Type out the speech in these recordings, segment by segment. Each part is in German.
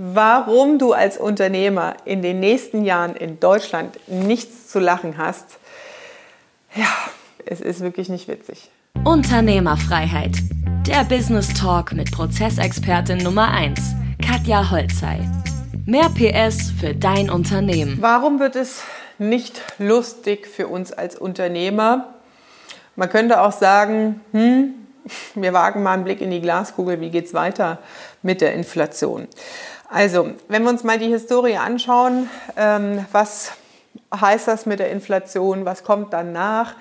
warum du als Unternehmer in den nächsten Jahren in Deutschland nichts zu lachen hast, ja, es ist wirklich nicht witzig. Unternehmerfreiheit. Der Business Talk mit Prozessexpertin Nummer 1, Katja Holzei. Mehr PS für dein Unternehmen. Warum wird es nicht lustig für uns als Unternehmer? Man könnte auch sagen, hm, wir wagen mal einen Blick in die Glaskugel, wie geht es weiter mit der Inflation? Also, wenn wir uns mal die Historie anschauen, ähm, was heißt das mit der Inflation, was kommt danach?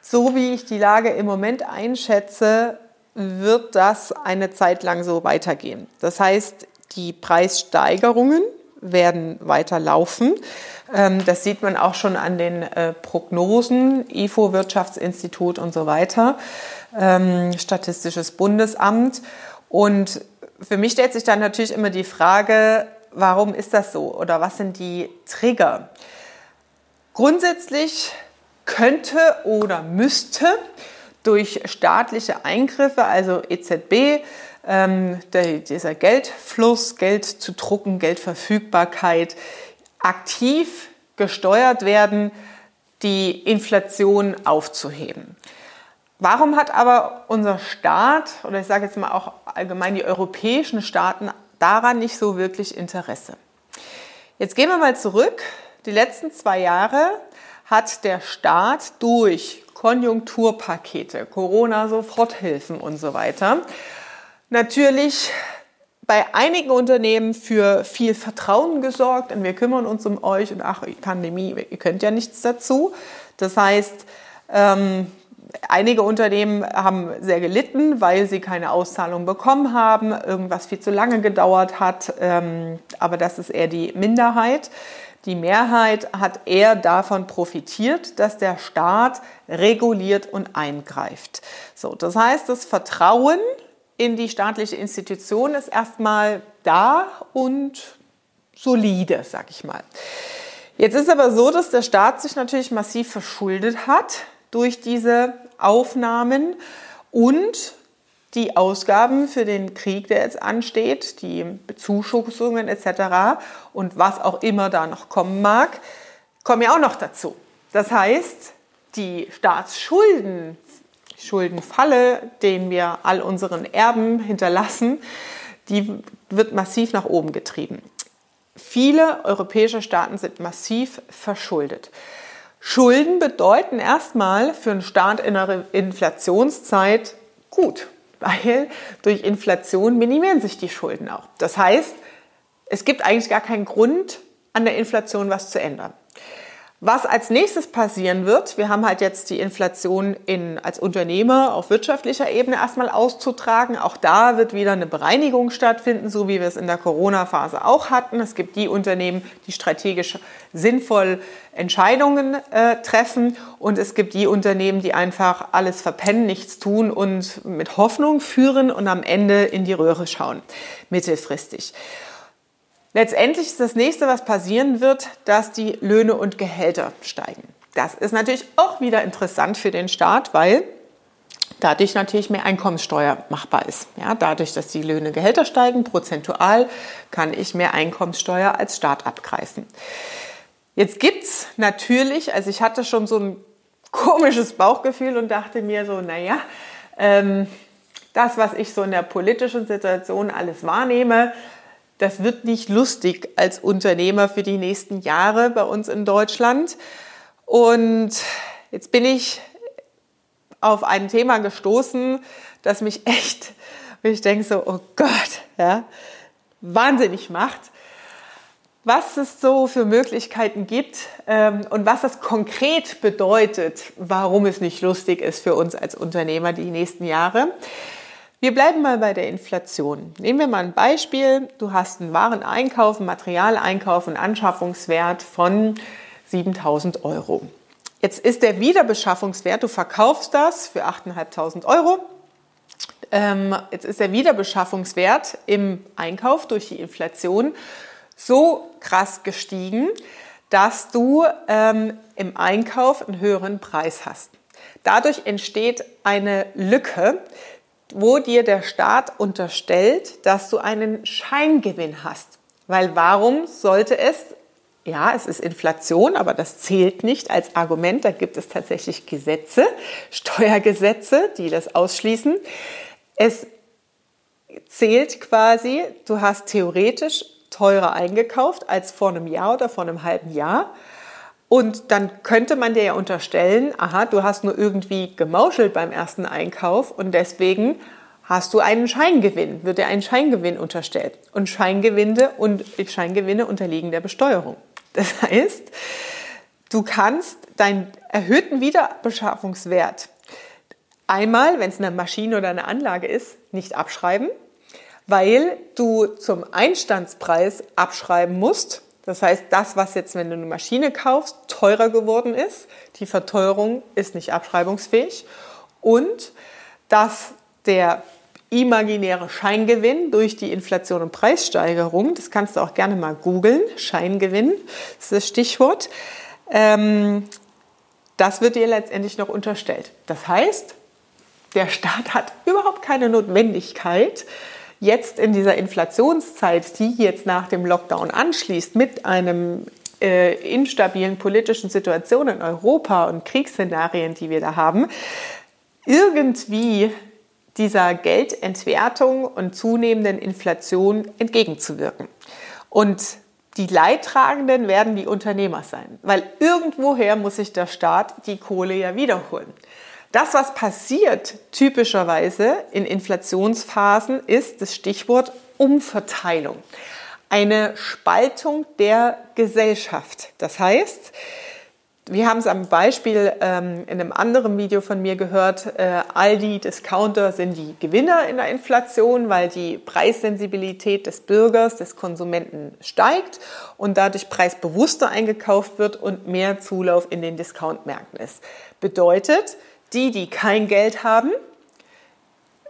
So wie ich die Lage im Moment einschätze, wird das eine Zeit lang so weitergehen. Das heißt, die Preissteigerungen werden weiter laufen. Ähm, das sieht man auch schon an den äh, Prognosen, IFO Wirtschaftsinstitut und so weiter, ähm, Statistisches Bundesamt. Und für mich stellt sich dann natürlich immer die Frage, warum ist das so oder was sind die Trigger? Grundsätzlich könnte oder müsste durch staatliche Eingriffe, also EZB, ähm, der, dieser Geldfluss, Geld zu drucken, Geldverfügbarkeit aktiv gesteuert werden, die Inflation aufzuheben. Warum hat aber unser Staat oder ich sage jetzt mal auch allgemein die europäischen Staaten daran nicht so wirklich Interesse? Jetzt gehen wir mal zurück. Die letzten zwei Jahre hat der Staat durch Konjunkturpakete, Corona-Soforthilfen und so weiter natürlich bei einigen Unternehmen für viel Vertrauen gesorgt und wir kümmern uns um euch und ach, Pandemie, ihr könnt ja nichts dazu. Das heißt, ähm, Einige Unternehmen haben sehr gelitten, weil sie keine Auszahlung bekommen haben, irgendwas viel zu lange gedauert hat, ähm, aber das ist eher die Minderheit. Die Mehrheit hat eher davon profitiert, dass der Staat reguliert und eingreift. So, das heißt, das Vertrauen in die staatliche Institution ist erstmal da und solide, sag ich mal. Jetzt ist aber so, dass der Staat sich natürlich massiv verschuldet hat durch diese Aufnahmen und die Ausgaben für den Krieg, der jetzt ansteht, die Bezuschussungen etc. und was auch immer da noch kommen mag, kommen ja auch noch dazu. Das heißt, die Staatsschulden, Schuldenfalle, den wir all unseren Erben hinterlassen, die wird massiv nach oben getrieben. Viele europäische Staaten sind massiv verschuldet. Schulden bedeuten erstmal für einen Staat in einer Inflationszeit gut, weil durch Inflation minimieren sich die Schulden auch. Das heißt, es gibt eigentlich gar keinen Grund, an der Inflation was zu ändern. Was als nächstes passieren wird, wir haben halt jetzt die Inflation in, als Unternehmer auf wirtschaftlicher Ebene erstmal auszutragen. Auch da wird wieder eine Bereinigung stattfinden, so wie wir es in der Corona-Phase auch hatten. Es gibt die Unternehmen, die strategisch sinnvoll Entscheidungen äh, treffen und es gibt die Unternehmen, die einfach alles verpennen, nichts tun und mit Hoffnung führen und am Ende in die Röhre schauen, mittelfristig. Letztendlich ist das nächste, was passieren wird, dass die Löhne und Gehälter steigen. Das ist natürlich auch wieder interessant für den Staat, weil dadurch natürlich mehr Einkommenssteuer machbar ist. Ja, dadurch, dass die Löhne, Gehälter steigen, prozentual kann ich mehr Einkommenssteuer als Staat abgreifen. Jetzt gibt es natürlich, also ich hatte schon so ein komisches Bauchgefühl und dachte mir so, naja, ähm, das, was ich so in der politischen Situation alles wahrnehme, das wird nicht lustig als Unternehmer für die nächsten Jahre bei uns in Deutschland. Und jetzt bin ich auf ein Thema gestoßen, das mich echt, ich denke so, oh Gott, ja, wahnsinnig macht. Was es so für Möglichkeiten gibt ähm, und was das konkret bedeutet, warum es nicht lustig ist für uns als Unternehmer die nächsten Jahre. Wir bleiben mal bei der Inflation. Nehmen wir mal ein Beispiel. Du hast einen Wareneinkauf, einen Materialeinkauf, einen Anschaffungswert von 7000 Euro. Jetzt ist der Wiederbeschaffungswert, du verkaufst das für 8.500 Euro. Ähm, jetzt ist der Wiederbeschaffungswert im Einkauf durch die Inflation so krass gestiegen, dass du ähm, im Einkauf einen höheren Preis hast. Dadurch entsteht eine Lücke, wo dir der Staat unterstellt, dass du einen Scheingewinn hast. Weil warum sollte es, ja, es ist Inflation, aber das zählt nicht als Argument, da gibt es tatsächlich Gesetze, Steuergesetze, die das ausschließen. Es zählt quasi, du hast theoretisch teurer eingekauft als vor einem Jahr oder vor einem halben Jahr. Und dann könnte man dir ja unterstellen, aha, du hast nur irgendwie gemauschelt beim ersten Einkauf und deswegen hast du einen Scheingewinn, wird dir ein Scheingewinn unterstellt. Und Scheingewinne und Scheingewinne unterliegen der Besteuerung. Das heißt, du kannst deinen erhöhten Wiederbeschaffungswert einmal, wenn es eine Maschine oder eine Anlage ist, nicht abschreiben, weil du zum Einstandspreis abschreiben musst. Das heißt, das, was jetzt, wenn du eine Maschine kaufst, teurer geworden ist, die Verteuerung ist nicht abschreibungsfähig und dass der imaginäre Scheingewinn durch die Inflation und Preissteigerung, das kannst du auch gerne mal googeln, Scheingewinn, ist das Stichwort, ähm, das wird dir letztendlich noch unterstellt. Das heißt, der Staat hat überhaupt keine Notwendigkeit, jetzt in dieser Inflationszeit, die jetzt nach dem Lockdown anschließt, mit einem äh, instabilen politischen Situation in Europa und Kriegsszenarien, die wir da haben, irgendwie dieser Geldentwertung und zunehmenden Inflation entgegenzuwirken. Und die Leidtragenden werden die Unternehmer sein, weil irgendwoher muss sich der Staat die Kohle ja wiederholen. Das, was passiert typischerweise in Inflationsphasen, ist das Stichwort Umverteilung. Eine Spaltung der Gesellschaft. Das heißt, wir haben es am Beispiel ähm, in einem anderen Video von mir gehört, äh, Aldi, Discounter sind die Gewinner in der Inflation, weil die Preissensibilität des Bürgers, des Konsumenten steigt und dadurch preisbewusster eingekauft wird und mehr Zulauf in den Discountmärkten ist. Bedeutet, die, die kein Geld haben,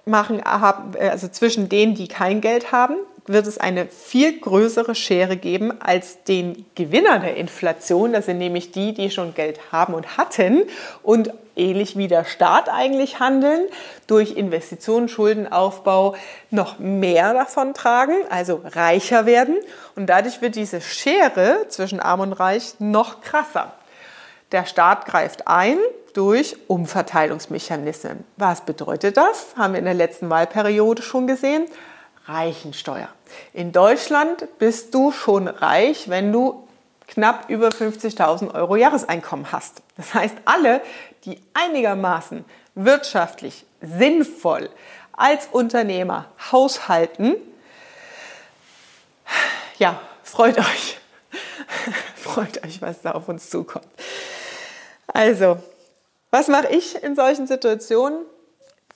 machen, also zwischen denen, die kein Geld haben, wird es eine viel größere Schere geben als den Gewinner der Inflation. Das sind nämlich die, die schon Geld haben und hatten und ähnlich wie der Staat eigentlich handeln, durch Investitionen, Schuldenaufbau noch mehr davon tragen, also reicher werden. Und dadurch wird diese Schere zwischen Arm und Reich noch krasser. Der Staat greift ein durch Umverteilungsmechanismen. Was bedeutet das? Haben wir in der letzten Wahlperiode schon gesehen. Reichensteuer. In Deutschland bist du schon reich, wenn du knapp über 50.000 Euro Jahreseinkommen hast. Das heißt, alle, die einigermaßen wirtschaftlich sinnvoll als Unternehmer haushalten, ja, freut euch. freut euch, was da auf uns zukommt. Also, was mache ich in solchen Situationen?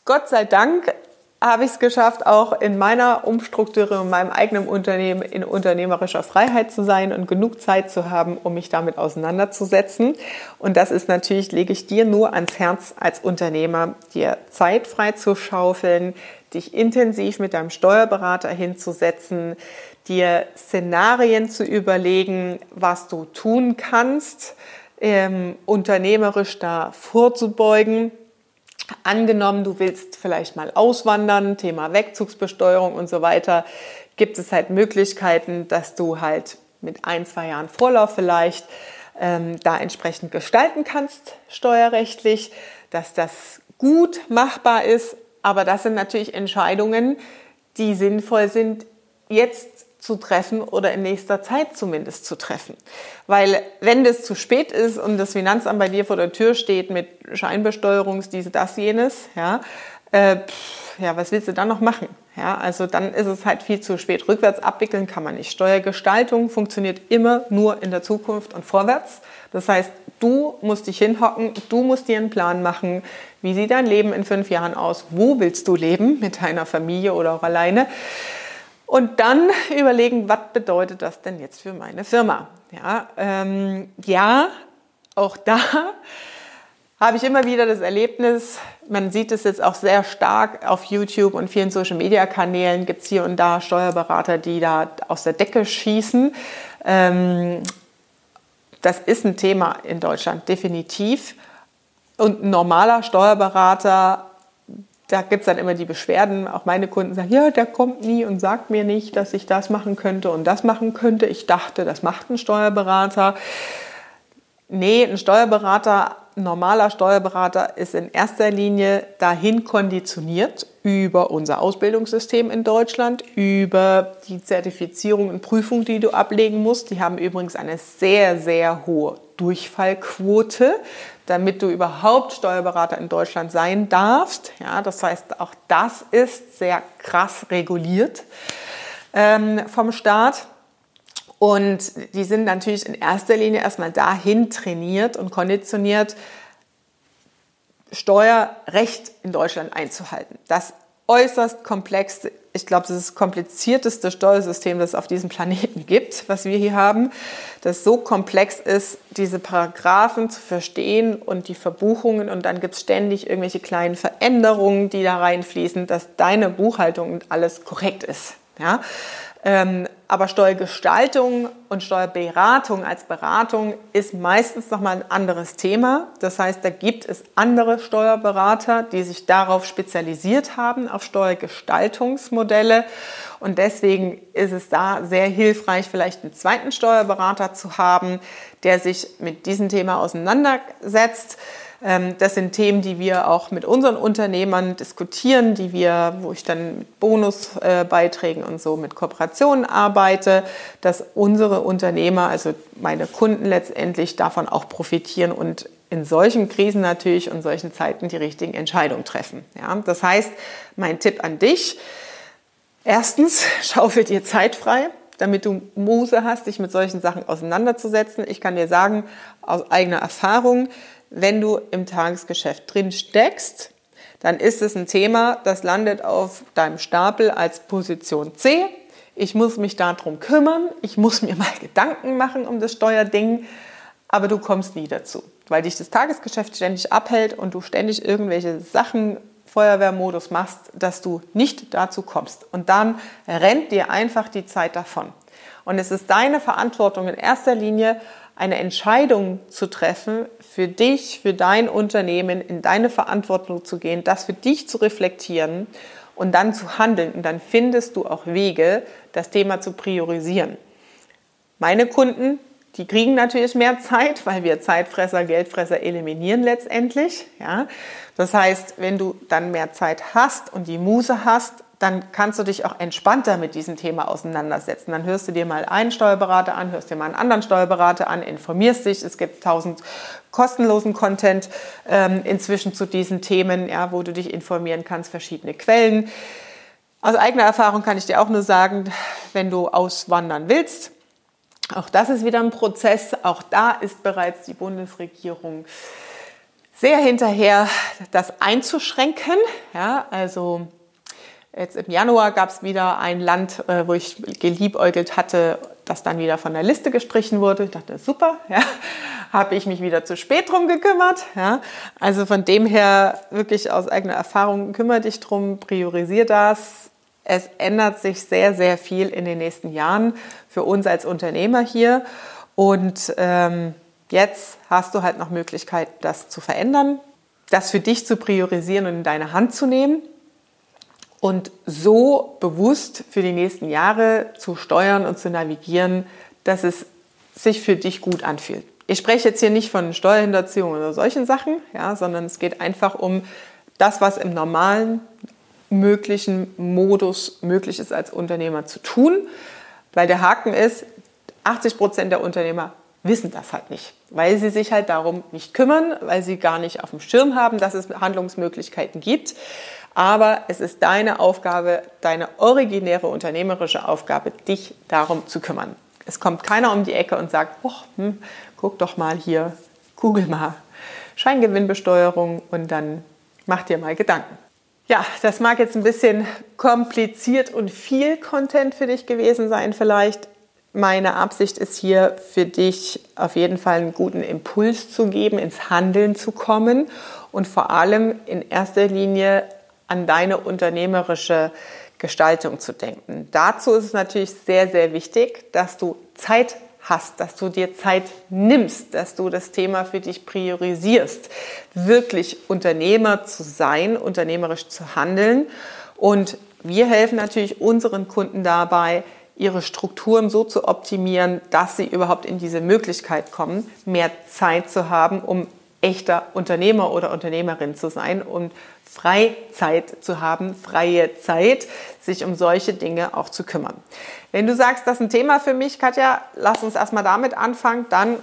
Gott sei Dank habe ich es geschafft, auch in meiner Umstrukturierung, in meinem eigenen Unternehmen in unternehmerischer Freiheit zu sein und genug Zeit zu haben, um mich damit auseinanderzusetzen. Und das ist natürlich, lege ich dir nur ans Herz als Unternehmer, dir Zeit frei zu schaufeln, dich intensiv mit deinem Steuerberater hinzusetzen, dir Szenarien zu überlegen, was du tun kannst, ähm, unternehmerisch da vorzubeugen. Angenommen, du willst vielleicht mal auswandern, Thema Wegzugsbesteuerung und so weiter, gibt es halt Möglichkeiten, dass du halt mit ein, zwei Jahren Vorlauf vielleicht ähm, da entsprechend gestalten kannst, steuerrechtlich, dass das gut machbar ist. Aber das sind natürlich Entscheidungen, die sinnvoll sind, jetzt zu treffen oder in nächster Zeit zumindest zu treffen. Weil wenn das zu spät ist und das Finanzamt bei dir vor der Tür steht mit Scheinbesteuerungs, diese, das, jenes, ja, äh, pff, ja, was willst du dann noch machen? Ja, also dann ist es halt viel zu spät. Rückwärts abwickeln kann man nicht. Steuergestaltung funktioniert immer nur in der Zukunft und vorwärts. Das heißt, du musst dich hinhocken, du musst dir einen Plan machen, wie sieht dein Leben in fünf Jahren aus, wo willst du leben, mit deiner Familie oder auch alleine. Und dann überlegen, was bedeutet das denn jetzt für meine Firma? Ja, ähm, ja auch da habe ich immer wieder das Erlebnis, man sieht es jetzt auch sehr stark auf YouTube und vielen Social-Media-Kanälen, gibt es hier und da Steuerberater, die da aus der Decke schießen. Ähm, das ist ein Thema in Deutschland, definitiv. Und ein normaler Steuerberater da gibt es dann immer die Beschwerden. Auch meine Kunden sagen, ja, der kommt nie und sagt mir nicht, dass ich das machen könnte und das machen könnte. Ich dachte, das macht ein Steuerberater. Nee, ein Steuerberater, normaler Steuerberater ist in erster Linie dahin konditioniert über unser Ausbildungssystem in Deutschland, über die Zertifizierung und Prüfung, die du ablegen musst. Die haben übrigens eine sehr, sehr hohe Durchfallquote, damit du überhaupt Steuerberater in Deutschland sein darfst. Ja, das heißt, auch das ist sehr krass reguliert ähm, vom Staat. Und die sind natürlich in erster Linie erstmal dahin trainiert und konditioniert, Steuerrecht in Deutschland einzuhalten. Das äußerst komplex, ich glaube, das ist das komplizierteste Steuersystem, das es auf diesem Planeten gibt, was wir hier haben, das so komplex ist, diese Paragraphen zu verstehen und die Verbuchungen und dann gibt es ständig irgendwelche kleinen Veränderungen, die da reinfließen, dass deine Buchhaltung und alles korrekt ist. Ja? Ähm, aber Steuergestaltung und Steuerberatung als Beratung ist meistens nochmal ein anderes Thema. Das heißt, da gibt es andere Steuerberater, die sich darauf spezialisiert haben, auf Steuergestaltungsmodelle. Und deswegen ist es da sehr hilfreich, vielleicht einen zweiten Steuerberater zu haben, der sich mit diesem Thema auseinandersetzt das sind Themen, die wir auch mit unseren Unternehmern diskutieren, die wir, wo ich dann mit Bonusbeiträgen und so mit Kooperationen arbeite, dass unsere Unternehmer, also meine Kunden letztendlich davon auch profitieren und in solchen Krisen natürlich und solchen Zeiten die richtigen Entscheidungen treffen. Ja, das heißt, mein Tipp an dich, erstens, schaufe dir Zeit frei, damit du Muse hast, dich mit solchen Sachen auseinanderzusetzen. Ich kann dir sagen, aus eigener Erfahrung, wenn du im Tagesgeschäft drin steckst, dann ist es ein Thema, das landet auf deinem Stapel als Position C. Ich muss mich darum kümmern, ich muss mir mal Gedanken machen um das Steuerding, aber du kommst nie dazu, weil dich das Tagesgeschäft ständig abhält und du ständig irgendwelche Sachen Feuerwehrmodus machst, dass du nicht dazu kommst. Und dann rennt dir einfach die Zeit davon. Und es ist deine Verantwortung in erster Linie, eine Entscheidung zu treffen, für dich, für dein Unternehmen, in deine Verantwortung zu gehen, das für dich zu reflektieren und dann zu handeln. Und dann findest du auch Wege, das Thema zu priorisieren. Meine Kunden, die kriegen natürlich mehr Zeit, weil wir Zeitfresser, Geldfresser eliminieren letztendlich. Ja? Das heißt, wenn du dann mehr Zeit hast und die Muse hast, dann kannst du dich auch entspannter mit diesem Thema auseinandersetzen. Dann hörst du dir mal einen Steuerberater an, hörst dir mal einen anderen Steuerberater an, informierst dich. Es gibt tausend kostenlosen Content ähm, inzwischen zu diesen Themen, ja, wo du dich informieren kannst, verschiedene Quellen. Aus eigener Erfahrung kann ich dir auch nur sagen, wenn du auswandern willst, auch das ist wieder ein Prozess. Auch da ist bereits die Bundesregierung sehr hinterher, das einzuschränken. Ja, also Jetzt im Januar gab es wieder ein Land, äh, wo ich geliebäugelt hatte, das dann wieder von der Liste gestrichen wurde. Ich dachte, super, ja, habe ich mich wieder zu spät drum gekümmert. Ja. Also von dem her wirklich aus eigener Erfahrung kümmere dich drum, priorisiere das. Es ändert sich sehr, sehr viel in den nächsten Jahren für uns als Unternehmer hier. Und ähm, jetzt hast du halt noch Möglichkeit, das zu verändern, das für dich zu priorisieren und in deine Hand zu nehmen und so bewusst für die nächsten Jahre zu steuern und zu navigieren, dass es sich für dich gut anfühlt. Ich spreche jetzt hier nicht von Steuerhinterziehung oder solchen Sachen, ja, sondern es geht einfach um das, was im normalen möglichen Modus möglich ist als Unternehmer zu tun, weil der Haken ist, 80 Prozent der Unternehmer wissen das halt nicht, weil sie sich halt darum nicht kümmern, weil sie gar nicht auf dem Schirm haben, dass es Handlungsmöglichkeiten gibt. Aber es ist deine Aufgabe, deine originäre unternehmerische Aufgabe, dich darum zu kümmern. Es kommt keiner um die Ecke und sagt, oh, hm, guck doch mal hier, google mal Scheingewinnbesteuerung und dann mach dir mal Gedanken. Ja, das mag jetzt ein bisschen kompliziert und viel Content für dich gewesen sein vielleicht. Meine Absicht ist hier für dich auf jeden Fall einen guten Impuls zu geben, ins Handeln zu kommen und vor allem in erster Linie an deine unternehmerische Gestaltung zu denken. Dazu ist es natürlich sehr, sehr wichtig, dass du Zeit hast, dass du dir Zeit nimmst, dass du das Thema für dich priorisierst, wirklich Unternehmer zu sein, unternehmerisch zu handeln. Und wir helfen natürlich unseren Kunden dabei, ihre Strukturen so zu optimieren, dass sie überhaupt in diese Möglichkeit kommen, mehr Zeit zu haben, um echter Unternehmer oder Unternehmerin zu sein und Freizeit zu haben, freie Zeit, sich um solche Dinge auch zu kümmern. Wenn du sagst, das ist ein Thema für mich, Katja, lass uns erstmal damit anfangen, dann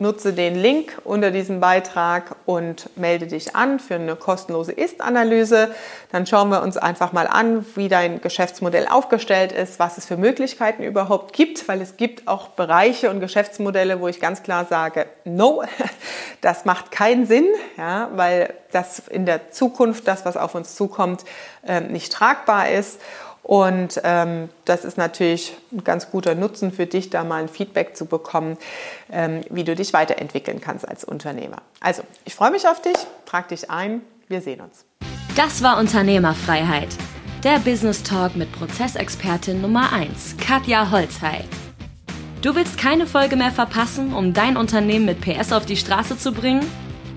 Nutze den Link unter diesem Beitrag und melde dich an für eine kostenlose Ist-Analyse. Dann schauen wir uns einfach mal an, wie dein Geschäftsmodell aufgestellt ist, was es für Möglichkeiten überhaupt gibt, weil es gibt auch Bereiche und Geschäftsmodelle, wo ich ganz klar sage, no, das macht keinen Sinn, ja, weil das in der Zukunft, das, was auf uns zukommt, ähm, nicht tragbar ist. Und ähm, das ist natürlich ein ganz guter Nutzen für dich, da mal ein Feedback zu bekommen, ähm, wie du dich weiterentwickeln kannst als Unternehmer. Also, ich freue mich auf dich, trag dich ein, wir sehen uns. Das war Unternehmerfreiheit. Der Business Talk mit Prozessexpertin Nummer 1, Katja Holzhey. Du willst keine Folge mehr verpassen, um dein Unternehmen mit PS auf die Straße zu bringen?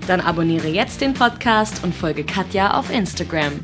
Dann abonniere jetzt den Podcast und folge Katja auf Instagram.